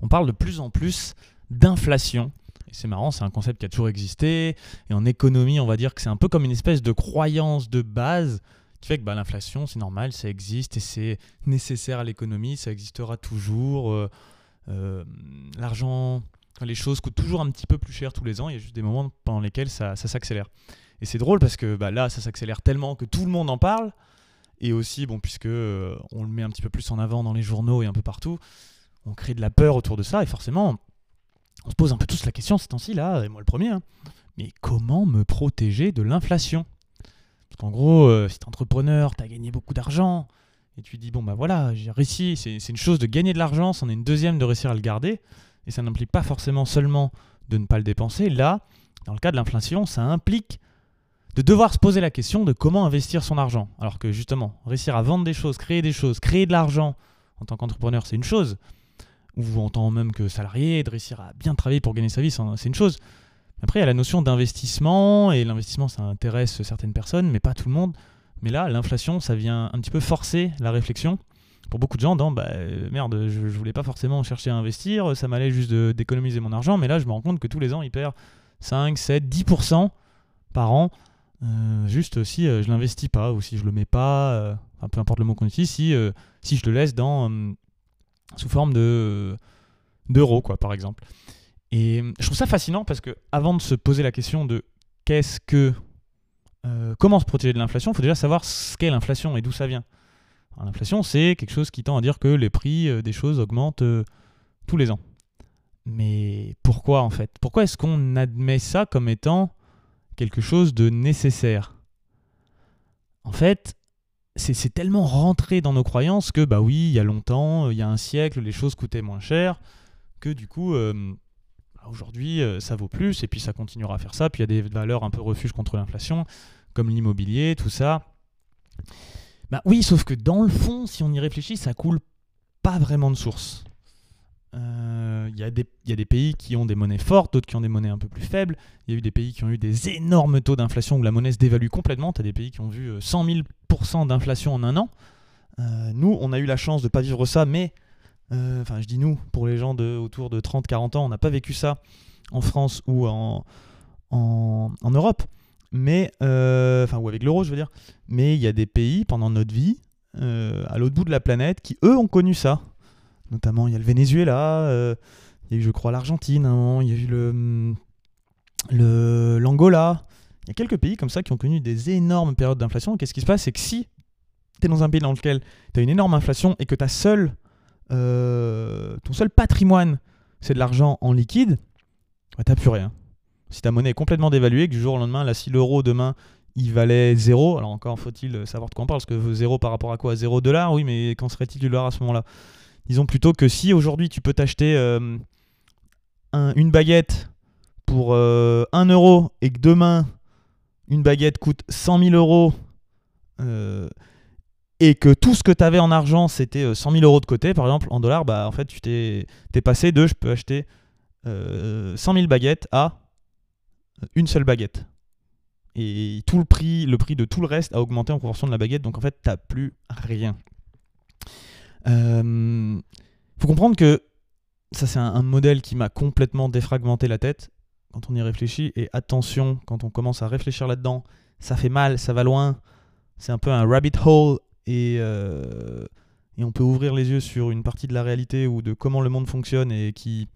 on parle de plus en plus d'inflation. C'est marrant, c'est un concept qui a toujours existé. Et en économie, on va dire que c'est un peu comme une espèce de croyance de base qui fait que bah, l'inflation, c'est normal, ça existe et c'est nécessaire à l'économie, ça existera toujours. Euh, euh, l'argent, les choses coûtent toujours un petit peu plus cher tous les ans. Il y a juste des moments pendant lesquels ça, s'accélère. Et c'est drôle parce que bah, là, ça s'accélère tellement que tout le monde en parle. Et aussi, bon, puisque euh, on le met un petit peu plus en avant dans les journaux et un peu partout, on crée de la peur autour de ça. Et forcément, on se pose un peu tous la question ces temps-ci, là, et moi le premier. Hein. mais comment me protéger de l'inflation? Parce qu'en gros, euh, si tu es entrepreneur, tu as gagné beaucoup d'argent, et tu dis, bon, bah voilà, j'ai réussi, c'est une chose de gagner de l'argent, c'en est une deuxième de réussir à le garder. Et ça n'implique pas forcément seulement de ne pas le dépenser. Là, dans le cas de l'inflation, ça implique de devoir se poser la question de comment investir son argent. Alors que justement, réussir à vendre des choses, créer des choses, créer de l'argent en tant qu'entrepreneur, c'est une chose. Ou en tant même que salarié, de réussir à bien travailler pour gagner sa vie, c'est une chose. Après, il y a la notion d'investissement, et l'investissement, ça intéresse certaines personnes, mais pas tout le monde. Mais là, l'inflation, ça vient un petit peu forcer la réflexion. Pour beaucoup de gens, dans, bah, merde, je, je voulais pas forcément chercher à investir, ça m'allait juste d'économiser mon argent, mais là, je me rends compte que tous les ans, il perd 5, 7, 10% par an euh, juste si euh, je l'investis pas ou si je le mets pas, euh, peu importe le mot qu'on utilise, si, si je le laisse dans, sous forme de d'euros, quoi, par exemple. Et je trouve ça fascinant parce que avant de se poser la question de qu'est-ce que comment se protéger de l'inflation, il faut déjà savoir ce qu'est l'inflation et d'où ça vient. L'inflation, c'est quelque chose qui tend à dire que les prix des choses augmentent tous les ans. Mais pourquoi en fait? Pourquoi est-ce qu'on admet ça comme étant quelque chose de nécessaire? En fait, c'est tellement rentré dans nos croyances que, bah oui, il y a longtemps, euh, il y a un siècle, les choses coûtaient moins cher, que du coup, euh, bah aujourd'hui, euh, ça vaut plus, et puis ça continuera à faire ça. Puis il y a des valeurs un peu refuge contre l'inflation, comme l'immobilier, tout ça. Bah oui, sauf que dans le fond, si on y réfléchit, ça coule pas vraiment de source. Il y, y, a des pays qui ont des monnaies fortes, d'autres qui ont des monnaies un peu plus faibles. Il y a eu des pays qui ont eu des énormes taux d'inflation où la monnaie se dévalue complètement. Tu as des pays qui ont vu 100 000 % d'inflation en un an. Euh, nous, on a eu la chance de ne pas vivre ça, mais, euh, enfin je dis nous, pour les gens de, autour de 30-40 ans, on n'a pas vécu ça en France ou en, en, Europe, mais, euh, enfin ou avec l'euro je veux dire, mais il y a des pays pendant notre vie, à l'autre bout de la planète, qui eux ont connu ça. Notamment, il y a le Venezuela, il y a eu je crois l'Argentine, il y a eu le l'Angola, il y a quelques pays comme ça qui ont connu des énormes périodes d'inflation. Qu'est-ce qui se passe? C'est que si tu es dans un pays dans lequel tu as une énorme inflation et que ta seule, euh, ton seul patrimoine, c'est de l'argent en liquide, bah, tu n'as plus rien. Si ta monnaie est complètement dévaluée, que du jour au lendemain, là, si l'euro demain il valait 0, alors encore faut-il savoir de quoi on parle, parce que 0 par rapport à quoi? 0 dollars, oui, mais quand serait-il du dollar à ce moment-là? Disons plutôt que si aujourd'hui tu peux t'acheter euh, une baguette pour 1 euh, euro et que demain une baguette coûte 100 000 euros euh, et que tout ce que tu avais en argent c'était 100 000 euros de côté, par exemple en dollars, bah en fait tu t'es passé de je peux acheter 100 000 baguettes à une seule baguette. Et tout le prix, le prix de tout le reste a augmenté en proportion de la baguette, donc en fait tu plus rien. Il euh, faut comprendre que ça, c'est un, modèle qui m'a complètement défragmenté la tête quand on y réfléchit. Et attention, quand on commence à réfléchir là-dedans, ça fait mal, ça va loin. C'est un peu un rabbit hole et, euh, et on peut ouvrir les yeux sur une partie de la réalité ou de comment le monde fonctionne et qui,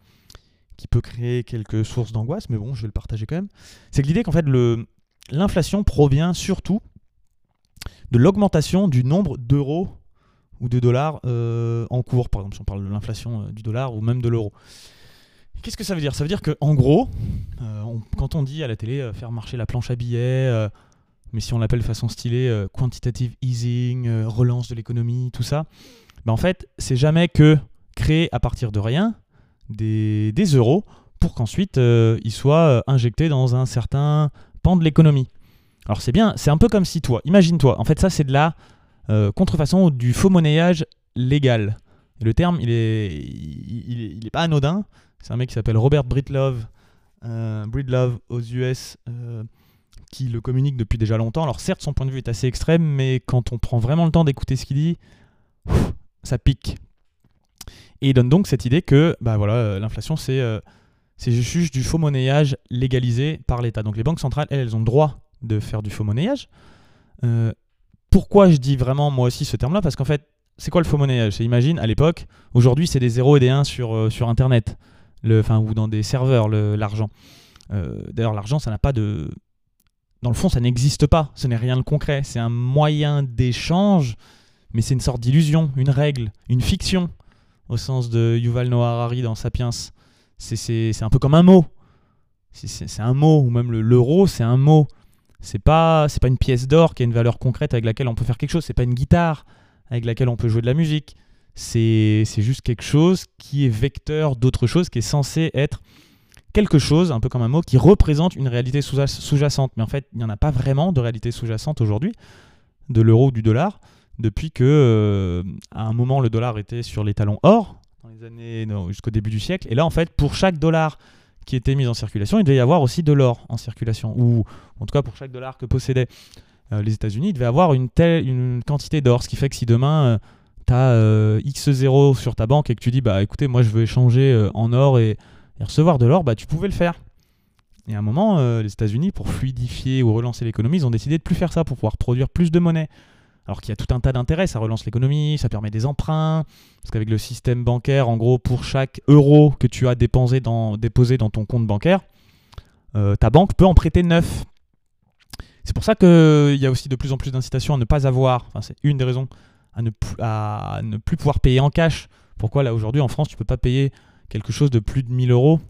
qui peut créer quelques sources d'angoisse. Mais bon, je vais le partager quand même. C'est que l'idée qu'en fait, l'inflation provient surtout de l'augmentation du nombre d'euros ou de dollars euh, en cours, par exemple, si on parle de l'inflation euh, du dollar ou même de l'euro. Qu'est-ce que ça veut dire? Ça veut dire qu'en gros, euh, quand on dit à la télé faire marcher la planche à billets, mais si on l'appelle de façon stylée quantitative easing, relance de l'économie, tout ça, ben en fait, c'est jamais que créer à partir de rien des, euros pour qu'ensuite ils soient injectés dans un certain pan de l'économie. Alors c'est bien, c'est un peu comme si toi, imagine-toi, en fait ça c'est de la euh, contrefaçon du faux monnayage légal. le terme, il est, il, est pas anodin. C'est un mec qui s'appelle Robert Britlove, euh, Breedlove aux US, euh, qui le communique depuis déjà longtemps. Alors certes, son point de vue est assez extrême, mais quand on prend vraiment le temps d'écouter ce qu'il dit, ça pique. Et il donne donc cette idée que bah voilà, euh, l'inflation, c'est juste du faux monnayage légalisé par l'État. Donc les banques centrales, elles, elles ont le droit de faire du faux monnayage. Pourquoi je dis vraiment moi aussi ce terme-là? Parce qu'en fait, c'est quoi le faux monnayage? Imagine à l'époque, aujourd'hui c'est des 0 et des 1 sur, sur Internet, le, enfin, ou dans des serveurs, l'argent. Euh, D'ailleurs, l'argent, ça n'a pas de. Dans le fond, ça n'existe pas. Ce n'est rien de concret. C'est un moyen d'échange, mais c'est une sorte d'illusion, une règle, une fiction, au sens de Yuval Noah Harari dans Sapiens. C'est- un peu comme un mot. C'est- un mot, ou même le- l'euro, c'est un mot. C'est pas, pas une pièce d'or qui a une valeur concrète avec laquelle on peut faire quelque chose. C'est pas une guitare avec laquelle on peut jouer de la musique. C'est juste quelque chose qui est vecteur d'autre chose, qui est censé être quelque chose, un peu comme un mot, qui représente une réalité sous- sous-jacente. Mais en fait, il n'y en a pas vraiment de réalité sous-jacente aujourd'hui, de l'euro ou du dollar, depuis que, euh, à un moment, le dollar était sur les talons or, dans les années jusqu'au début du siècle. Et là, en fait, pour chaque dollar qui était mis en circulation, il devait y avoir aussi de l'or en circulation, ou en tout cas pour chaque dollar que possédaient euh, les États-Unis, il devait avoir une telle une quantité d'or, ce qui fait que si demain tu as X0 sur ta banque et que tu dis bah écoutez, moi je veux échanger euh, en or et, recevoir de l'or, bah tu pouvais le faire. Et à un moment, euh, les États-Unis, pour fluidifier ou relancer l'économie, ils ont décidé de plus faire ça pour pouvoir produire plus de monnaie. Alors qu'il y a tout un tas d'intérêts, ça relance l'économie, ça permet des emprunts, parce qu'avec le système bancaire, en gros, pour chaque euro que tu as dépensé dans, déposé dans ton compte bancaire, euh, ta banque peut en prêter neuf. C'est pour ça qu'il y a aussi de plus en plus d'incitations à ne pas avoir, c'est une des raisons, à ne, plus- pouvoir payer en cash. Pourquoi là aujourd'hui en France tu peux pas payer quelque chose de plus de 1000 euros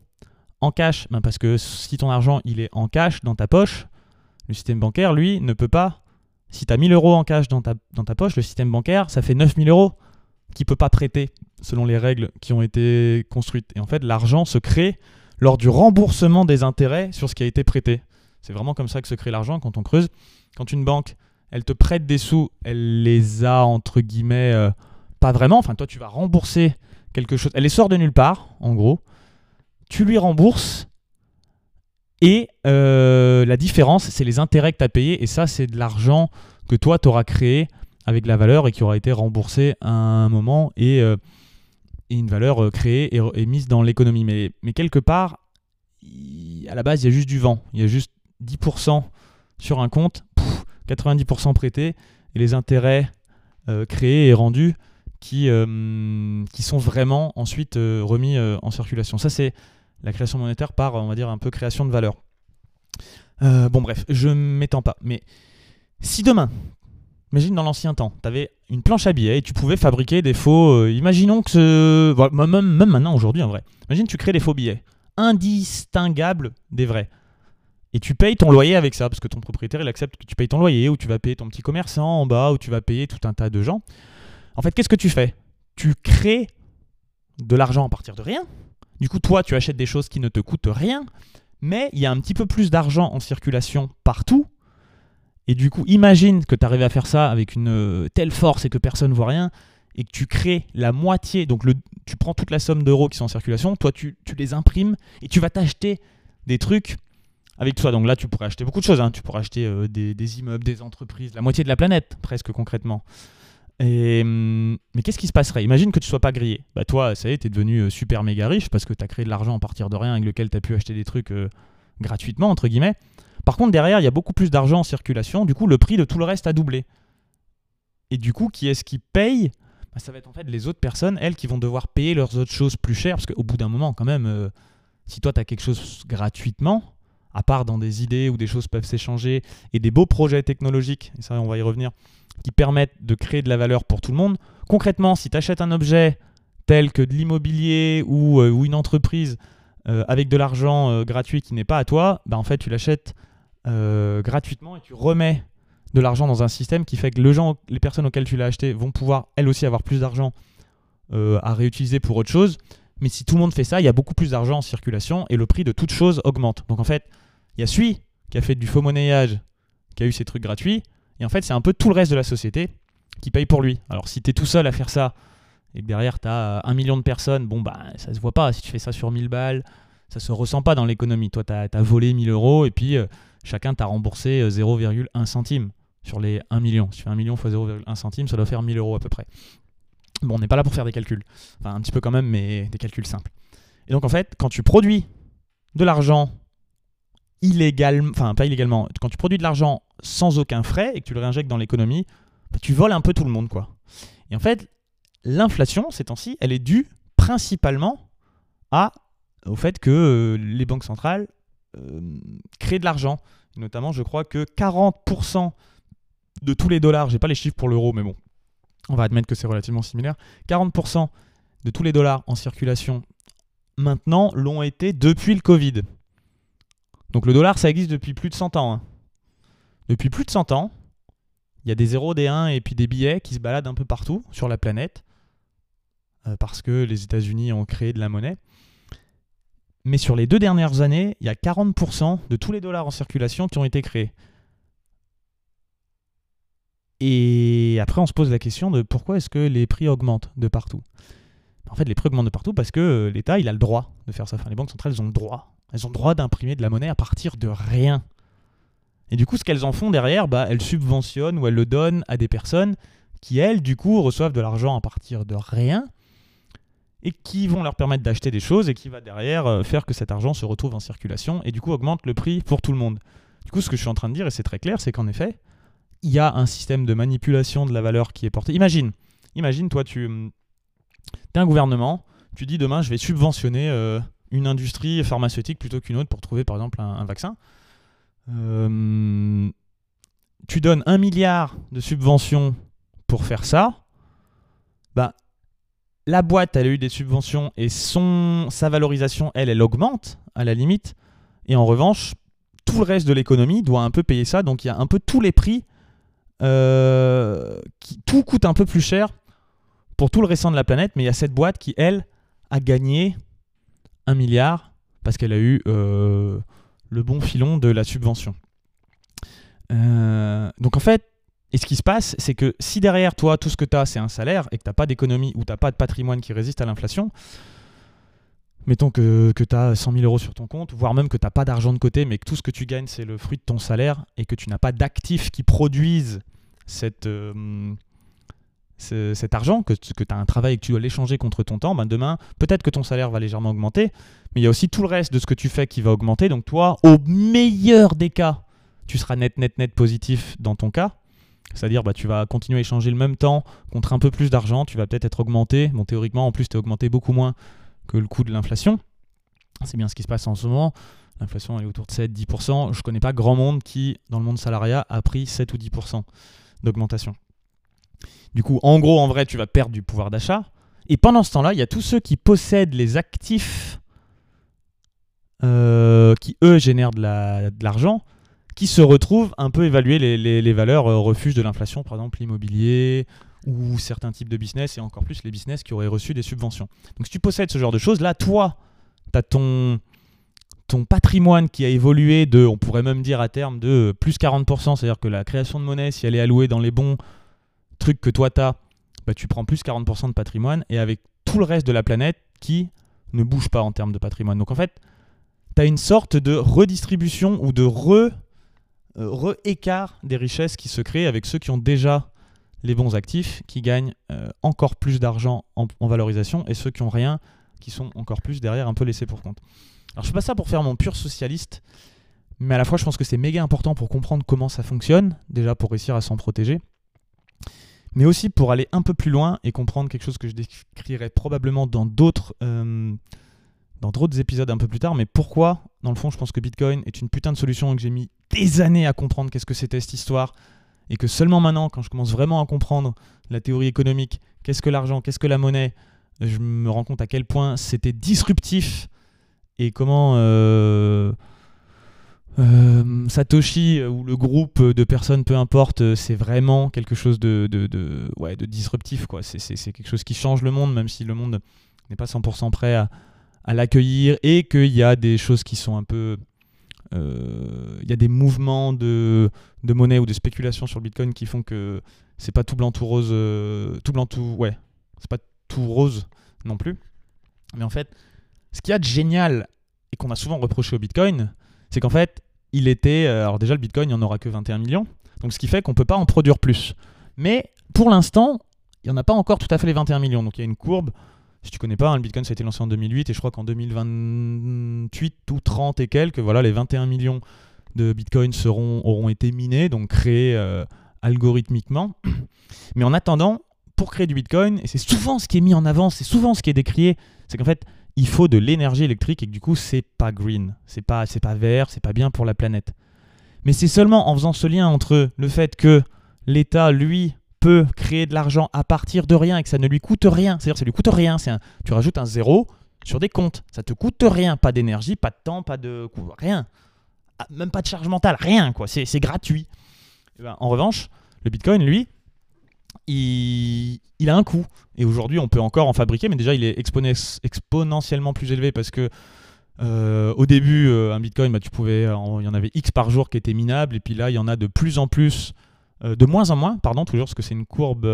en cash? Ben, Parce que si ton argent il est en cash dans ta poche, le système bancaire lui ne peut pas. Si tu as 1000 euros en cash dans ta, dans ta poche, le système bancaire ça fait 9000 euros qui peut pas prêter selon les règles qui ont été construites. Et en fait l'argent se crée lors du remboursement des intérêts sur ce qui a été prêté. C'est vraiment comme ça que se crée l'argent quand on creuse. Quand une banque, elle te prête des sous, elle les a entre guillemets euh, pas vraiment. Enfin, toi, tu vas rembourser quelque chose. Elle les sort de nulle part, en gros. Tu lui rembourses. Et euh, la différence, c'est les intérêts que tu as payés. Et ça, c'est de l'argent que toi, tu auras créé avec la valeur et qui aura été remboursé à un moment et, euh, une valeur créée et, mise dans l'économie. Mais, quelque part, à la base, il y a juste du vent. Il y a juste 10% sur un compte, 90% prêté, et les intérêts euh, créés et rendus qui, euh, sont vraiment ensuite euh, remis en circulation. Ça, c'est la création monétaire par, on va dire, un peu création de valeur. Bon, bref, je m'étends pas. Mais si demain, imagine dans l'ancien temps, tu avais une planche à billets et tu pouvais fabriquer des faux. imaginons que ce. même, même maintenant, aujourd'hui, en vrai. Imagine, tu crées des faux billets indistinguables des vrais. Et tu payes ton loyer avec ça, parce que ton propriétaire, il accepte que tu payes ton loyer, ou tu vas payer ton petit commerçant en bas, ou tu vas payer tout un tas de gens. En fait, qu'est-ce que tu fais? Tu crées de l'argent à partir de rien. Du coup, toi, tu achètes des choses qui ne te coûtent rien, mais il y a un petit peu plus d'argent en circulation partout. Et du coup, imagine que tu arrives à faire ça avec une euh, telle force et que personne ne voit rien, et que tu crées la moitié, donc tu prends toute la somme d'euros qui sont en circulation, toi, tu les imprimes, et tu vas t'acheter des trucs avec toi. Donc là, tu pourrais acheter beaucoup de choses. hein. Tu pourrais acheter euh, des, immeubles, des entreprises, la moitié de la planète, presque concrètement. Hum, mais qu'est-ce qui se passerait? Imagine que tu sois pas grillé. Bah toi, ça y est, tu es devenu euh, super méga riche parce que tu as créé de l'argent à partir de rien avec lequel tu as pu acheter des trucs euh, gratuitement, entre guillemets. Par contre, derrière, il y a beaucoup plus d'argent en circulation. Du coup, le prix de tout le reste a doublé. Et du coup, qui est-ce qui paye? Bah, Ça va être en fait les autres personnes, elles, qui vont devoir payer leurs autres choses plus chères. Parce qu'au bout d'un moment, quand même, si toi, tu as quelque chose gratuitement, à part dans des idées où des choses peuvent s'échanger et des beaux projets technologiques, et ça on va y revenir, qui permettent de créer de la valeur pour tout le monde. Concrètement, si tu achètes un objet tel que de l'immobilier ou, euh, une entreprise euh, avec de l'argent euh, gratuit qui n'est pas à toi, bah en fait tu l'achètes gratuitement et tu remets de l'argent dans un système qui fait que gens, les personnes auxquelles tu l'as acheté vont pouvoir elles aussi avoir plus d'argent à réutiliser pour autre chose. Mais si tout le monde fait ça, il y a beaucoup plus d'argent en circulation et le prix de toute chose augmente. Donc en fait, il y a celui qui a fait du faux monnayage, qui a eu ces trucs gratuits, et en fait, c'est un peu tout le reste de la société qui paye pour lui. Alors si tu es tout seul à faire ça, et que derrière tu as un million de personnes, bon bah ça se voit pas. Si tu fais ça sur 1000 balles, ça se ressent pas dans l'économie. Toi, tu as, volé 1000 euros, et puis euh, chacun t'a remboursé euh, 0,1 centime sur les 1 million. Si tu fais 1 million x 0,1 centime, ça doit faire 1000 euros à peu près. Bon, on n'est pas là pour faire des calculs. Enfin, un petit peu quand même, mais des calculs simples. Et donc, en fait, quand tu produis de l'argent illégalement, enfin, pas illégalement, quand tu produis de l'argent sans aucun frais et que tu le réinjectes dans l'économie, bah, tu voles un peu tout le monde, quoi. Et en fait, l'inflation, ces temps-ci, elle est due principalement au fait que euh, les banques centrales euh, créent de l'argent. Notamment, je crois que 40% de tous les dollars, j'ai pas les chiffres pour l'euro, mais bon, on va admettre que c'est relativement similaire, 40% de tous les dollars en circulation maintenant l'ont été depuis le Covid. Donc le dollar, ça existe depuis plus de 100 ans. Hein. Depuis plus de 100 ans, il y a des 0, des 1 et puis des billets qui se baladent un peu partout sur la planète euh, parce que les États-Unis ont créé de la monnaie. Mais sur les deux dernières années, il y a 40% de tous les dollars en circulation qui ont été créés. Et après, on se pose la question de pourquoi est-ce que les prix augmentent de partout? En fait, les prix augmentent de partout parce que euh, l'État, il a le droit de faire ça. Enfin, les banques centrales, elles ont le droit. Elles ont le droit d'imprimer de la monnaie à partir de rien. Et du coup, ce qu'elles en font derrière, bah, elles subventionnent ou elles le donnent à des personnes qui, elles, du coup, reçoivent de l'argent à partir de rien et qui vont leur permettre d'acheter des choses et qui va derrière euh, faire que cet argent se retrouve en circulation et du coup augmente le prix pour tout le monde. Du coup, ce que je suis en train de dire, et c'est très clair, c'est qu'en effet, il y a un système de manipulation de la valeur qui est porté. Imagine, imagine, toi, tu es un gouvernement, tu dis demain, je vais subventionner euh, une industrie pharmaceutique plutôt qu'une autre pour trouver, par exemple, un, vaccin. Euh, tu donnes un milliard de subventions pour faire ça. Bah, la boîte, elle a eu des subventions et son, sa valorisation, elle, elle augmente à la limite. Et en revanche, tout le reste de l'économie doit un peu payer ça. Donc il y a un peu tous les prix. Euh, tout coûte un peu plus cher pour tout le restant de la planète. Mais il y a cette boîte qui, elle, a gagné un milliard parce qu'elle a eu euh, le bon filon de la subvention. Euh, donc en fait, et ce qui se passe, c'est que si derrière toi, tout ce que tu as, c'est un salaire et que tu n'as pas d'économie ou tu n'as pas de patrimoine qui résiste à l'inflation, mettons que, que tu as 100 000 euros sur ton compte, voire même que tu n'as pas d'argent de côté, mais que tout ce que tu gagnes, c'est le fruit de ton salaire et que tu n'as pas d'actifs qui produisent euh, cet argent, que, que tu as un travail et que tu dois l'échanger contre ton temps, ben demain, peut-être que ton salaire va légèrement augmenter, mais il y a aussi tout le reste de ce que tu fais qui va augmenter. Donc toi, au meilleur des cas, tu seras net, net, net positif dans ton cas. C'est-à-dire, bah, tu vas continuer à échanger le même temps contre un peu plus d'argent, tu vas peut-être être augmenté. Théoriquement, en plus, tu es augmenté beaucoup moins que le coût de l'inflation. C'est bien ce qui se passe en ce moment. L'inflation est autour de 7-10%. Je ne connais pas grand monde qui, dans le monde salariat, a pris 7 ou 10% d'augmentation. Du coup, en gros, en vrai, tu vas perdre du pouvoir d'achat. Et pendant ce temps-là, il y a tous ceux qui possèdent les actifs euh, qui, eux, génèrent de l'argent qui se retrouvent un peu évaluer les, valeurs euh, refuges de l'inflation, par exemple l'immobilier ou certains types de business et encore plus les business qui auraient reçu des subventions. Donc si tu possèdes ce genre de choses, là, toi, tu as ton, ton patrimoine qui a évolué de, on pourrait même dire à terme, de plus 40%, c'est-à-dire que la création de monnaie, si elle est allouée dans les bons trucs que toi tu as, bah, tu prends plus 40% de patrimoine et avec tout le reste de la planète qui ne bouge pas en termes de patrimoine. Donc en fait, tu as une sorte de redistribution ou de euh, re-écart des richesses qui se créent avec ceux qui ont déjà les bons actifs, qui gagnent euh, encore plus d'argent en, valorisation, et ceux qui ont rien, qui sont encore plus derrière un peu laissés pour compte. Alors je fais pas ça pour faire mon pur socialiste, mais à la fois je pense que c'est méga important pour comprendre comment ça fonctionne, déjà pour réussir à s'en protéger, mais aussi pour aller un peu plus loin et comprendre quelque chose que je décrirai probablement dans d'autres euh, dans d'autres épisodes un peu plus tard, mais pourquoi, dans le fond, je pense que Bitcoin est une putain de solution et que j'ai mis des années à comprendre qu'est-ce que c'était cette histoire, et que seulement maintenant, quand je commence vraiment à comprendre la théorie économique, qu'est-ce que l'argent, qu'est-ce que la monnaie, je me rends compte à quel point c'était disruptif et comment euh, euh, Satoshi ou le groupe de personnes, peu importe, c'est vraiment quelque chose de, ouais, de disruptif. Quoi. C'est, quelque chose qui change le monde, même si le monde n'est pas 100% prêt à, l'accueillir et qu'il y a des choses qui sont un peu... Euh, il y a des mouvements de, monnaie ou de spéculation sur le Bitcoin qui font que c'est pas tout blanc, tout rose, tout blanc, tout... Ouais, c'est pas tout rose non plus. Mais en fait, ce qu'il y a de génial et qu'on a souvent reproché au Bitcoin, c'est qu'en fait, il était... Euh, alors déjà, le Bitcoin, il n'y en aura que 21 millions. Donc ce qui fait qu'on ne peut pas en produire plus. Mais pour l'instant, il n'y en a pas encore tout à fait les 21 millions. Donc il y a une courbe. Si tu connais pas, hein, le Bitcoin ça a été lancé en 2008 et je crois qu'en 2028 ou 30 et quelques, voilà, les 21 millions de Bitcoin seront, auront été minés, donc créés euh, algorithmiquement. Mais en attendant, pour créer du Bitcoin, et c'est souvent ce qui est mis en avant, c'est souvent ce qui est décrié, c'est qu'en fait, il faut de l'énergie électrique et que du coup, c'est pas green, c'est pas, c'est pas vert, c'est pas bien pour la planète. Mais c'est seulement en faisant ce lien entre le fait que l'État, lui, peut créer de l'argent à partir de rien et que ça ne lui coûte rien. C'est-à-dire ça lui coûte rien. C'est tu rajoutes un zéro sur des comptes. Ça te coûte rien. Pas d'énergie, pas de temps, pas de... Rien. Ah, même pas de charge mentale. Rien. quoi. C'est gratuit. Eh ben, en revanche, le Bitcoin, lui, il, a un coût. Et aujourd'hui, on peut encore en fabriquer, mais déjà, il est exponentiellement plus élevé parce que euh, au début, euh, un Bitcoin, bah, tu pouvais, il y en avait X par jour qui étaient minables, et puis là, il y en a de plus en plus euh, de moins en moins, pardon, toujours parce que c'est une courbe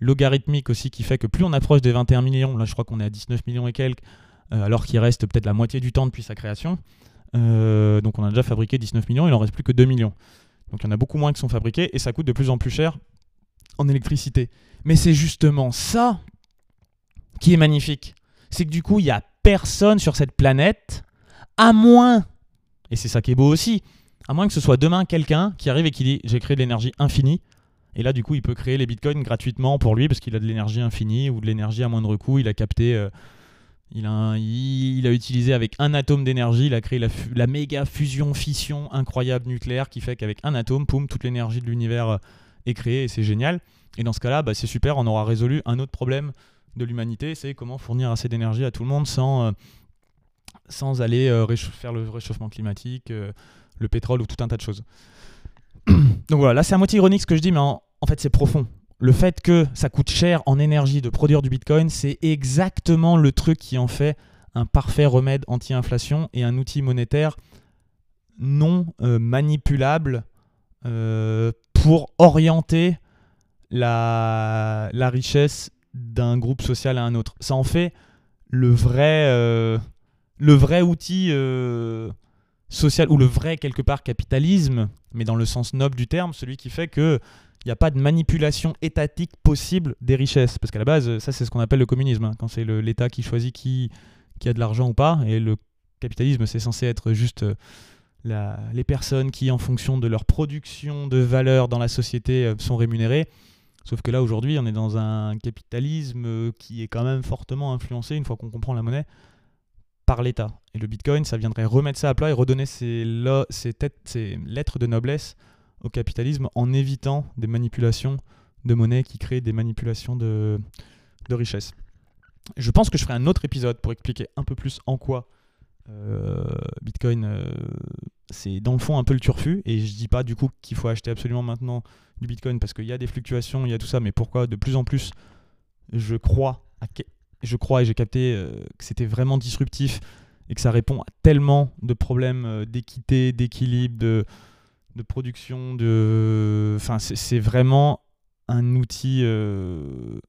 logarithmique aussi qui fait que plus on approche des 21 millions, là je crois qu'on est à 19 millions et quelques, alors qu'il reste peut-être la moitié du temps depuis sa création. donc on a déjà fabriqué 19 millions, il en reste plus que 2 millions. Donc il y en a beaucoup moins qui sont fabriqués et ça coûte de plus en plus cher en électricité. Mais c'est justement ça qui est magnifique. C'est que du coup, il n'y a personne sur cette planète, à moins, et c'est ça qui est beau aussi, à moins que ce soit demain quelqu'un qui arrive et qui dit j'ai créé de l'énergie infinie. Et là, du coup, il peut créer les bitcoins gratuitement pour lui parce qu'il a de l'énergie infinie ou de l'énergie à moindre coût. Il a capté, euh, il, a, il, a, utilisé avec un atome d'énergie, il a créé la, méga fusion, fission incroyable nucléaire qui fait qu'avec un atome, poum, toute l'énergie de l'univers euh, est créée et c'est génial. Et dans ce cas-là, bah, c'est super, on aura résolu un autre problème de l'humanité, c'est comment fournir assez d'énergie à tout le monde sans, euh, sans aller faire le réchauffement climatique le pétrole ou tout un tas de choses. Donc voilà, là c'est à moitié ironique ce que je dis, mais en, fait c'est profond. Le fait que ça coûte cher en énergie de produire du Bitcoin, c'est exactement le truc qui en fait un parfait remède anti-inflation et un outil monétaire non euh, manipulable euh, pour orienter la, richesse d'un groupe social à un autre. Ça en fait le vrai, euh, le vrai outil social, ou le vrai quelque part capitalisme, mais dans le sens noble du terme, celui qui fait que il n'y a pas de manipulation étatique possible des richesses. Parce qu'à la base, ça c'est ce qu'on appelle le communisme, hein, quand c'est l'État qui choisit qui, qui a de l'argent ou pas, et le capitalisme c'est censé être juste euh, les personnes qui, en fonction de leur production de valeur dans la société, euh, sont rémunérées. Sauf que là, aujourd'hui, on est dans un capitalisme euh, qui est quand même fortement influencé, une fois qu'on comprend la monnaie, par l'État. Et le Bitcoin, ça viendrait remettre ça à plat et redonner ses, lettres de noblesse au capitalisme en évitant des manipulations de monnaie qui créent des manipulations de, de richesse. Je pense que je ferai un autre épisode pour expliquer un peu plus en quoi euh, Bitcoin, c'est dans le fond un peu le turfu. Et je dis pas du coup qu'il faut acheter absolument maintenant du Bitcoin parce qu'il y a des fluctuations, il y a tout ça, mais pourquoi de plus en plus je crois je crois et j'ai capté euh, que c'était vraiment disruptif et que ça répond à tellement de problèmes euh, d'équité, d'équilibre, de, de, production, de... Enfin, c'est vraiment un outil euh,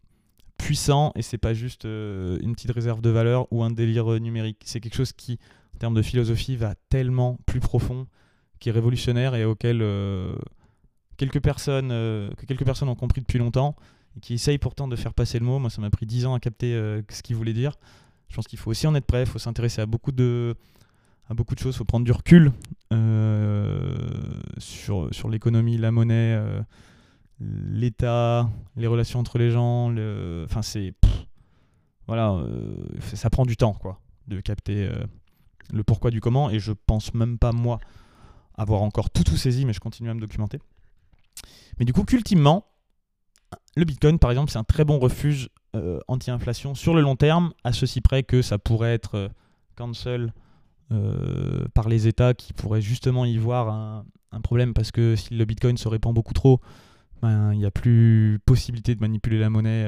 puissant et c'est pas juste une petite réserve de valeur ou un délire numérique. C'est quelque chose qui, en termes de philosophie, va tellement plus profond, qui est révolutionnaire et auquel quelques personnes, que quelques personnes ont compris depuis longtemps qui essaye pourtant de faire passer le mot. Moi, ça m'a pris 10 ans à capter euh, ce qu'il voulait dire. Je pense qu'il faut aussi en être prêt, il faut s'intéresser à beaucoup de à beaucoup de choses, il faut prendre du recul euh, sur, sur l'économie, la monnaie, euh, l'État, les relations entre les gens. Enfin, c'est. Voilà, ça prend du temps, quoi, de capter le pourquoi du comment. Et je pense même pas, moi, avoir encore tout, saisi, mais je continue à me documenter. Mais du coup, qu'ultimement, le Bitcoin, par exemple, c'est un très bon refuge euh, anti-inflation sur le long terme, à ceci près que ça pourrait être euh, cancel euh, par les États qui pourraient justement y voir un, problème parce que si le Bitcoin se répand beaucoup trop, ben, il n'y a plus possibilité de manipuler la monnaie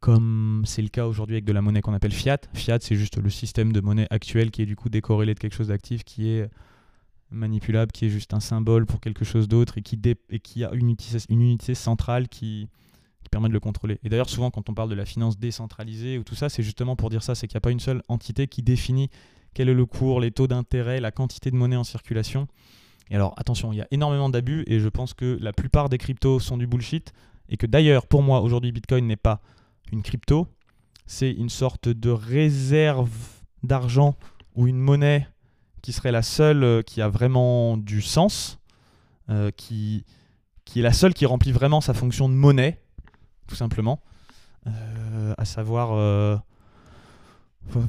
comme c'est le cas aujourd'hui avec de la monnaie qu'on appelle fiat. Fiat, c'est juste le système de monnaie actuel qui est du coup décorrélé de quelque chose d'actif qui est manipulable qui est juste un symbole pour quelque chose d'autre et qui, qui a une unité, une unité centrale qui, permet de le contrôler. Et d'ailleurs, souvent, quand on parle de la finance décentralisée ou tout ça, c'est justement pour dire ça c'est qu'il n'y a pas une seule entité qui définit quel est le cours, les taux d'intérêt, la quantité de monnaie en circulation. Et alors, attention, il y a énormément d'abus et je pense que la plupart des cryptos sont du bullshit et que d'ailleurs pour moi aujourd'hui Bitcoin n'est pas une crypto, c'est une sorte de réserve d'argent ou une monnaie qui serait la seule euh, qui a vraiment du sens, euh, qui, qui est la seule qui remplit vraiment sa fonction de monnaie, tout simplement. Euh, à savoir.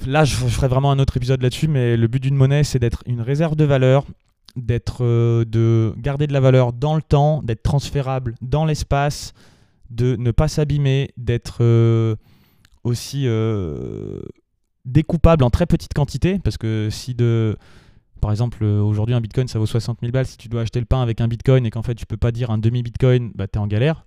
là, je, ferai vraiment un autre épisode là-dessus, mais le but d'une monnaie, c'est d'être une réserve de valeur, d'être, de garder de la valeur dans le temps, d'être transférable dans l'espace, de ne pas s'abîmer, d'être aussi découpable en très petite quantité, parce que si de... Par exemple, aujourd'hui, un bitcoin, ça vaut 60 000 balles. Si tu dois acheter le pain avec un bitcoin et qu'en fait, tu peux pas dire un demi-bitcoin, bah, tu es en galère.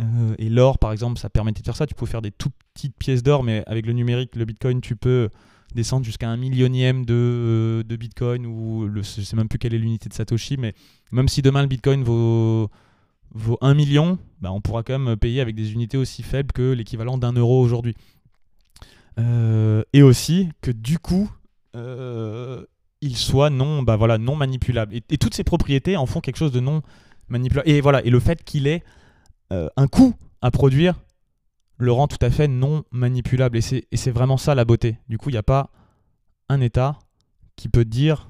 Euh, et l'or, par exemple, ça permettait de faire ça. Tu peux faire des tout petites pièces d'or, mais avec le numérique, le bitcoin, tu peux descendre jusqu'à un millionième de, euh, de bitcoin, ou le, je sais même plus quelle est l'unité de Satoshi, mais même si demain le bitcoin vaut, vaut 1 million, bah, on pourra quand même payer avec des unités aussi faibles que l'équivalent d'un euro aujourd'hui. Euh, et aussi que du coup, euh, il soit non, bah voilà, non manipulable. Et, toutes ces propriétés en font quelque chose de non manipulable. Et voilà, et le fait qu'il ait euh, un coût à produire le rend tout à fait non manipulable. Et c'est vraiment ça la beauté. Du coup, il n'y a pas un État qui peut dire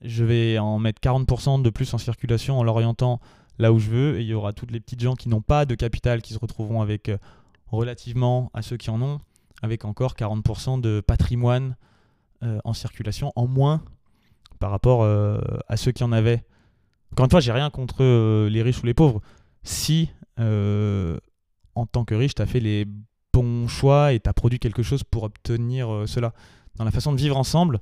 je vais en mettre 40% de plus en circulation en l'orientant là où je veux. Et il y aura toutes les petites gens qui n'ont pas de capital qui se retrouveront avec relativement à ceux qui en ont avec encore 40% de patrimoine euh, en circulation en moins par rapport euh, à ceux qui en avaient. Encore une fois, j'ai rien contre euh, les riches ou les pauvres. Si, en tant que riche, tu as fait les bons choix et tu as produit quelque chose pour obtenir cela. Dans la façon de vivre ensemble,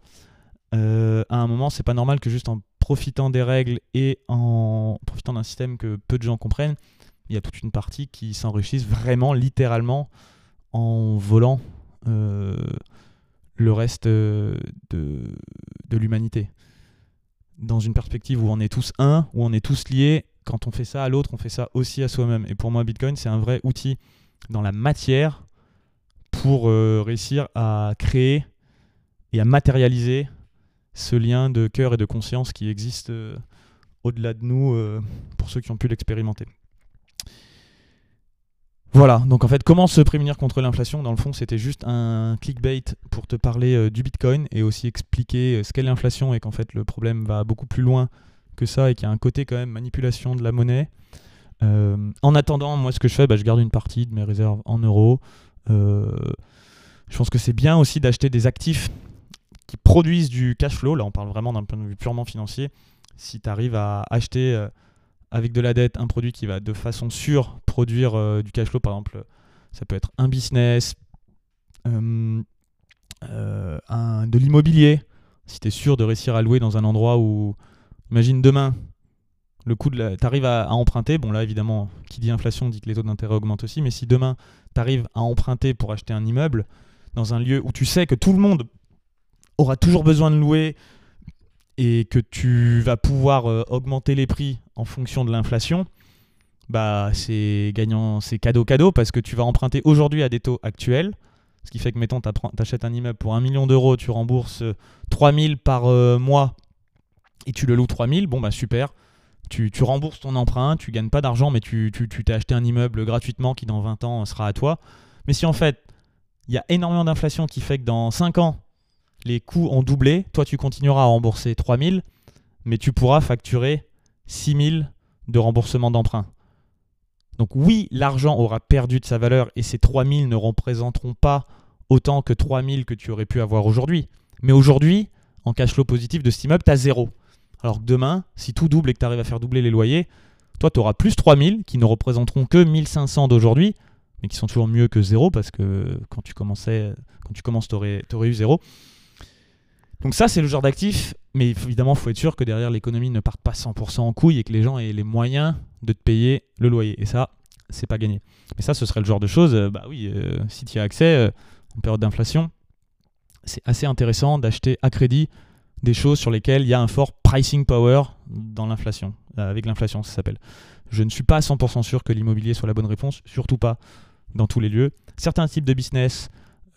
à un moment, c'est pas normal que juste en profitant des règles et en profitant d'un système que peu de gens comprennent, il y a toute une partie qui s'enrichissent vraiment, littéralement, en volant euh, le reste euh, de, de l'humanité. Dans une perspective où on est tous un, où on est tous liés, quand on fait ça à l'autre, on fait ça aussi à soi-même. Et pour moi, Bitcoin, c'est un vrai outil dans la matière pour euh, réussir à créer et à matérialiser ce lien de cœur et de conscience qui existe au-delà de nous pour ceux qui ont pu l'expérimenter. Voilà, donc en fait, comment se prémunir contre l'inflation? Dans le fond, c'était juste un clickbait pour te parler euh, du Bitcoin et aussi expliquer euh, ce qu'est l'inflation et qu'en fait le problème va beaucoup plus loin que ça et qu'il y a un côté quand même manipulation de la monnaie. Euh, en attendant, moi ce que je fais, bah, je garde une partie de mes réserves en euros. je pense que c'est bien aussi d'acheter des actifs qui produisent du cash flow. Là, on parle vraiment d'un point de vue purement financier. Si tu arrives à acheter avec de la dette un produit qui va de façon sûre produire euh, du cash flow, par exemple, ça peut être un business, euh, euh, un, de l'immobilier, si tu es sûr de réussir à louer dans un endroit où, imagine demain, le coût de tu arrives à, emprunter, bon là évidemment, qui dit inflation dit que les taux d'intérêt augmentent aussi, mais si demain tu arrives à emprunter pour acheter un immeuble dans un lieu où tu sais que tout le monde aura toujours besoin de louer et que tu vas pouvoir augmenter les prix en fonction de l'inflation, bah c'est gagnant, c'est cadeau cadeau parce que tu vas emprunter aujourd'hui à des taux actuels. Ce qui fait que, mettons, tu achètes un immeuble pour 1 million d'euros, tu rembourses 3000 euh, par euh, mois et tu le loues 3000, bon bah super. Tu, rembourses ton emprunt, tu gagnes pas d'argent, mais tu t'es acheté un immeuble gratuitement qui dans 20 ans sera à toi. Mais si en fait, il y a énormément d'inflation qui fait que dans 5 ans, les coûts ont doublé, toi tu continueras à rembourser 3000, mais tu pourras facturer 6000 de remboursement d'emprunt. Donc oui, l'argent aura perdu de sa valeur et ces 3000 ne représenteront pas autant que 3000 que tu aurais pu avoir aujourd'hui. Mais aujourd'hui, en cash flow positif de cet immeuble, tu as zéro. Alors que demain, si tout double et que tu arrives à faire doubler les loyers, toi, tu auras plus 3000 qui ne représenteront que 1500 d'aujourd'hui, mais qui sont toujours mieux que zéro parce que quand tu commençais, quand tu commences, tu aurais, aurais eu zéro. Donc ça, c'est le genre d'actif, mais évidemment, il faut être sûr que derrière l'économie ne parte pas 100% en couille et que les gens aient les moyens de te payer le loyer. Et ça, c'est pas gagné. Mais ça, ce serait le genre de choses, euh, bah oui, euh, si tu y as accès euh, en période d'inflation, c'est assez intéressant d'acheter à crédit des choses sur lesquelles il y a un fort pricing power dans l'inflation, avec l'inflation, ça s'appelle. Je ne suis pas 100% sûr que l'immobilier soit la bonne réponse, surtout pas dans tous les lieux. Certains types de business,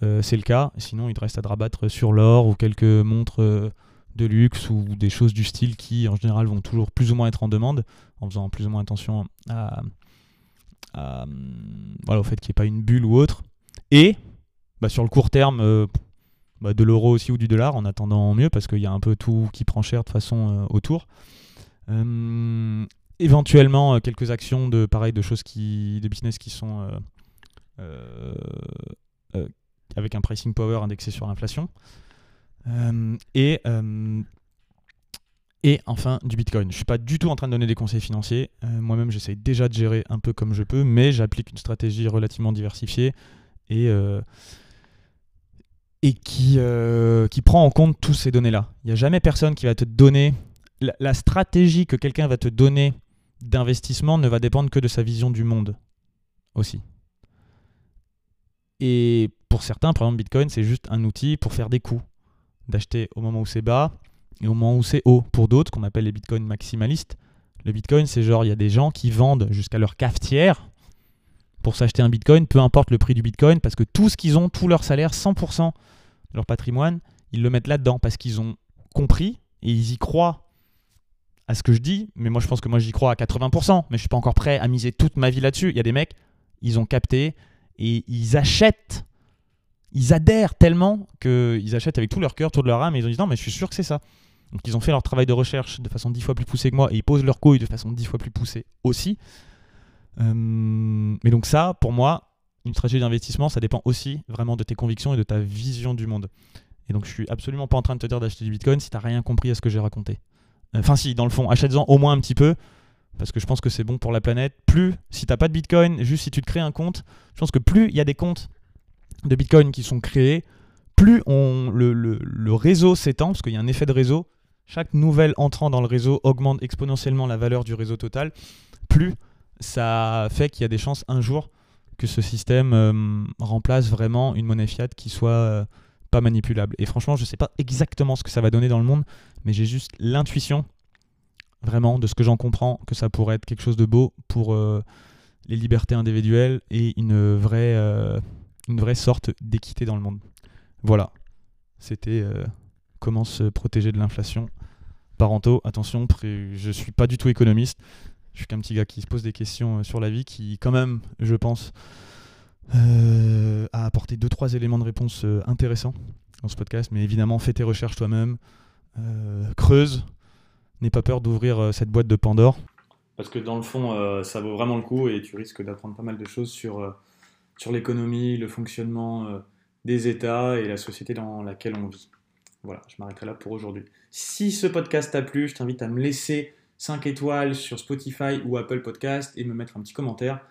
euh, c'est le cas. Sinon, il te reste à te rabattre sur l'or ou quelques montres euh, de luxe ou des choses du style qui, en général, vont toujours plus ou moins être en demande, en faisant plus ou moins attention à, voilà, au fait qu'il n'y ait pas une bulle ou autre. Et bah, sur le court terme, bah, de l'euro aussi ou du dollar en attendant mieux parce qu'il y a un peu tout qui prend cher de façon autour. éventuellement quelques actions de pareil de choses qui de business qui sont avec un pricing power indexé sur l'inflation. et et enfin, du Bitcoin. Je ne suis pas du tout en train de donner des conseils financiers. Euh, moi-même, j'essaye déjà de gérer un peu comme je peux, mais j'applique une stratégie relativement diversifiée et, euh, et qui, euh, qui prend en compte toutes ces données-là. Il n'y a jamais personne qui va te donner... La, stratégie que quelqu'un va te donner d'investissement ne va dépendre que de sa vision du monde aussi. Et pour certains, par exemple, Bitcoin, c'est juste un outil pour faire des coups. D'acheter au moment où c'est bas et au moment où c'est haut. Pour d'autres, qu'on appelle les bitcoins maximalistes, le bitcoin, c'est genre, il y a des gens qui vendent jusqu'à leur cafetière pour s'acheter un bitcoin, peu importe le prix du bitcoin, parce que tout ce qu'ils ont, tout leur salaire, 100% de leur patrimoine, ils le mettent là-dedans parce qu'ils ont compris et ils y croient à ce que je dis. Mais moi, je pense que moi, j'y crois à 80%, mais je suis pas encore prêt à miser toute ma vie là-dessus. Il y a des mecs, ils ont capté et ils achètent ils adhèrent tellement qu'ils achètent avec tout leur cœur, toute leur âme, et ils ont dit non, mais je suis sûr que c'est ça. Donc ils ont fait leur travail de recherche de façon dix fois plus poussée que moi et ils posent leur couilles de façon dix fois plus poussée aussi. Euh, mais donc ça, pour moi, une stratégie d'investissement, ça dépend aussi vraiment de tes convictions et de ta vision du monde. Et donc je suis absolument pas en train de te dire d'acheter du Bitcoin si tu n'as rien compris à ce que j'ai raconté. Euh, enfin si, dans le fond, achète-en au moins un petit peu, parce que je pense que c'est bon pour la planète. Plus, si tu n'as pas de Bitcoin, juste si tu te crées un compte, je pense que plus il y a des comptes de Bitcoin qui sont créés, plus on, le, réseau s'étend, parce qu'il y a un effet de réseau, chaque nouvelle entrant dans le réseau augmente exponentiellement la valeur du réseau total, plus ça fait qu'il y a des chances un jour que ce système euh, remplace vraiment une monnaie fiat qui soit euh, pas manipulable. Et franchement, je ne sais pas exactement ce que ça va donner dans le monde, mais j'ai juste l'intuition, vraiment, de ce que j'en comprends, que ça pourrait être quelque chose de beau pour euh, les libertés individuelles et une vraie, une vraie sorte d'équité dans le monde. Voilà, c'était comment se protéger de l'inflation. Parentaux, attention, je suis pas du tout économiste. Je suis qu'un petit gars qui se pose des questions euh, sur la vie, qui quand même, je pense, euh, a apporté deux trois éléments de réponse euh, intéressants dans ce podcast. Mais évidemment, fais tes recherches toi-même, creuse, n'aie pas peur d'ouvrir cette boîte de Pandore. Parce que dans le fond, ça vaut vraiment le coup et tu risques d'apprendre pas mal de choses sur, sur l'économie, le fonctionnement des États et la société dans laquelle on vit. Voilà, je m'arrêterai là pour aujourd'hui. Si ce podcast t'a plu, je t'invite à me laisser 5 étoiles sur Spotify ou Apple Podcast et me mettre un petit commentaire.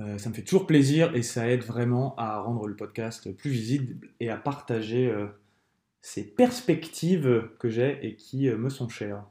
Euh, ça me fait toujours plaisir et ça aide vraiment à rendre le podcast plus visible et à partager euh, ces perspectives que j'ai et qui euh, me sont chères.